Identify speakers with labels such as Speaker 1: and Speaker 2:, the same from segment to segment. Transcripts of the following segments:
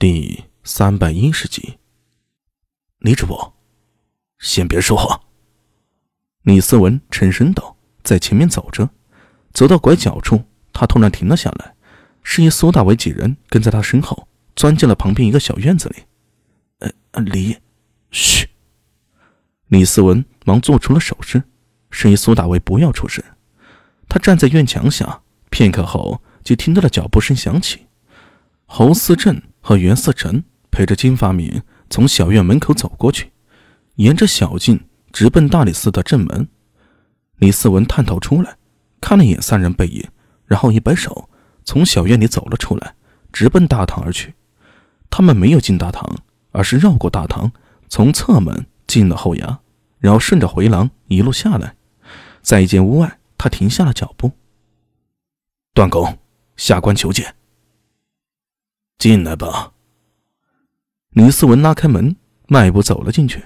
Speaker 1: 第三百一十集，李主播，先别说话。李思文沉声道，在前面走着，走到拐角处，他突然停了下来，示意苏大伟几人跟在他身后，钻进了旁边一个小院子里。呃，李，嘘。李思文忙做出了手势，示意苏大伟不要出声。他站在院墙下，片刻后就听到了脚步声响起，侯思正。和袁思成陪着金发敏从小院门口走过去，沿着小径直奔大理寺的正门。李思文探头出来，看了一眼三人背影，然后一摆手，从小院里走了出来，直奔大堂而去。他们没有进大堂，而是绕过大堂，从侧门进了后衙，然后顺着回廊一路下来，在一间屋外，他停下了脚步。段公，下官求见。
Speaker 2: 进来吧。
Speaker 1: 李思文拉开门，迈步走了进去。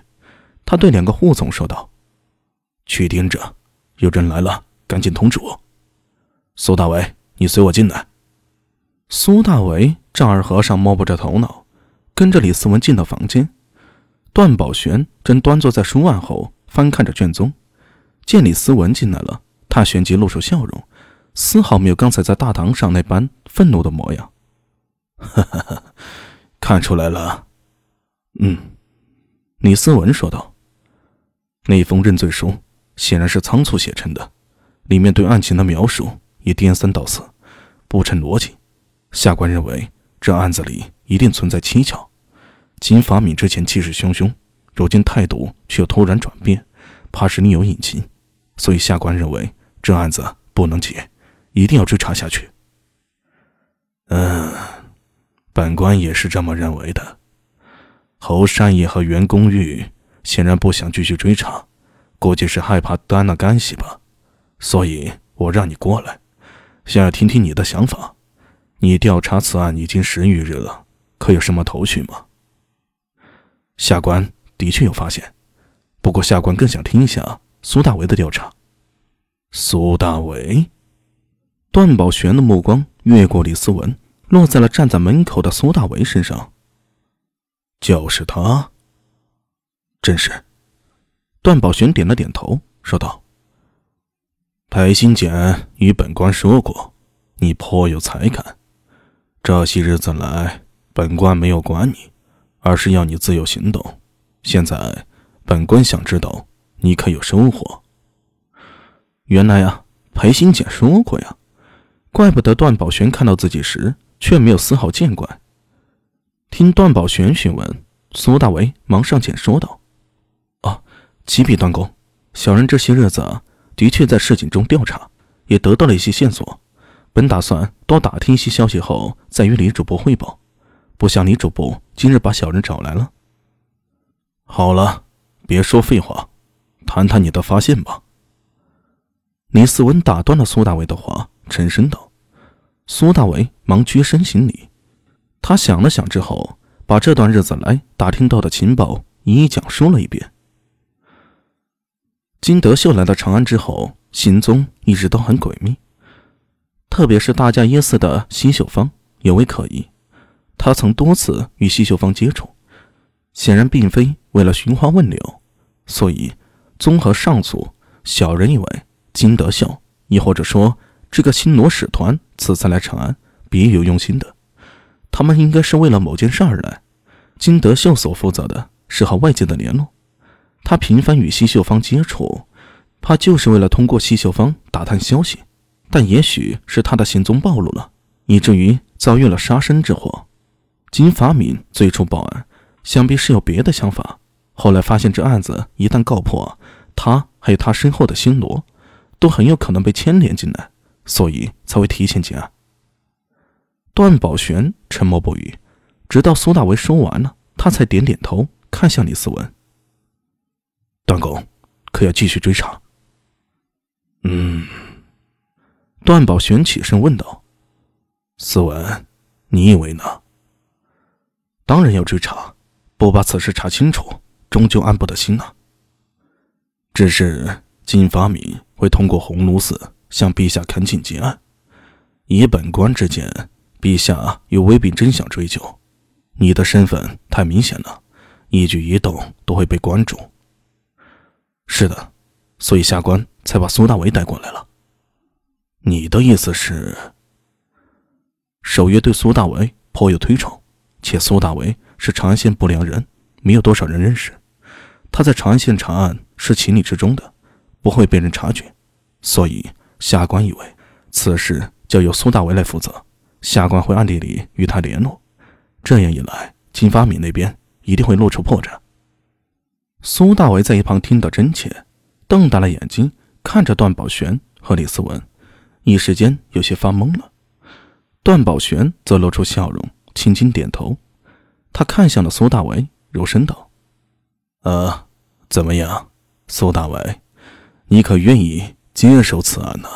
Speaker 1: 他对两个护从说道：“
Speaker 2: 去盯着，有人来了，赶紧通知我。”苏大伟，你随我进来。
Speaker 1: 苏大伟丈二和尚摸不着头脑，跟着李思文进了房间。段宝玄正端坐在书案后，翻看着卷宗。见李思文进来了，他旋即露出笑容，丝毫没有刚才在大堂上那般愤怒的模样。
Speaker 2: 看出来了。
Speaker 1: 嗯，李思文说道：“那封认罪书显然是仓促写成的，里面对案情的描述也颠三倒四，不成逻辑。下官认为这案子里一定存在蹊跷。金发敏之前气势汹汹，如今态度却又突然转变，怕是另有隐情。所以下官认为这案子不能结，一定要追查下去。”
Speaker 2: 嗯。本官也是这么认为的。侯善义和袁公玉显然不想继续追查，估计是害怕担了干系吧。所以我让你过来，想要听听你的想法。你调查此案已经十余日了，可有什么头绪吗？
Speaker 1: 下官的确有发现，不过下官更想听一下苏大为的调查。
Speaker 2: 苏大为，
Speaker 1: 段宝玄的目光越过李思文。落在了站在门口的苏大为身上。
Speaker 2: 就是他。
Speaker 1: 正是。段宝玄点了点头，说道：“
Speaker 2: 裴新简与本官说过，你颇有才干。这些日子来，本官没有管你，而是要你自由行动。现在，本官想知道你可有收获。”
Speaker 1: 原来啊，裴新简说过呀，怪不得段宝玄看到自己时。却没有丝毫见怪。听段宝玄询问，苏大为忙上前说道：“哦，启禀段公，小人这些日子的确在市井中调查，也得到了一些线索。本打算多打听一些消息后，再与李主播汇报。不想李主播今日把小人找来了。
Speaker 2: 好了，别说废话，谈谈你的发现吧。”
Speaker 1: 李思文打断了苏大为的话，沉声道。苏大为忙屈身行礼，他想了想之后，把这段日子来打听到的情报一一讲述了一遍。金德秀来到长安之后，行踪一直都很诡秘，特别是大家耶寺的西秀芳尤为可疑。他曾多次与西秀芳接触，显然并非为了寻花问柳，所以综合上述，小人以为金德秀，亦或者说。这个新罗使团此次来长安，别有用心的。他们应该是为了某件事而来。金德秀所负责的是和外界的联络，他频繁与西秀芳接触，怕就是为了通过西秀芳打探消息。但也许是他的行踪暴露了，以至于遭遇了杀身之祸。金发敏最初报案，想必是有别的想法。后来发现这案子一旦告破，他还有他身后的新罗，都很有可能被牵连进来。所以才会提前结案。段宝玄沉默不语，直到苏大为说完了，他才点点头，看向李思文：“
Speaker 2: 段公，可要继续追查？”
Speaker 1: 嗯。段宝玄起身问道：“
Speaker 2: 思文，你以为呢？”“
Speaker 1: 当然要追查，不把此事查清楚，终究安不得心啊。”“
Speaker 2: 只是金发敏会通过鸿胪寺。”向陛下恳请结案，以本官之见，陛下又未必真想追究。你的身份太明显了，一举一动都会被关注。
Speaker 1: 是的，所以下官才把苏大为带过来了。
Speaker 2: 你的意思是？
Speaker 1: 守约对苏大为颇有推崇，且苏大为是长安县不良人，没有多少人认识。他在长安县查案是情理之中的，不会被人察觉，所以下官以为此事就由苏大为来负责。下官会暗地里与他联络，这样一来，金发敏那边一定会露出破绽。苏大为在一旁听得真切，瞪大了眼睛看着段宝玄和李思文，一时间有些发懵了。段宝玄则露出笑容，轻轻点头。他看向了苏大为，柔声道：“
Speaker 2: 呃，怎么样，苏大为，你可愿意接手此案呢？”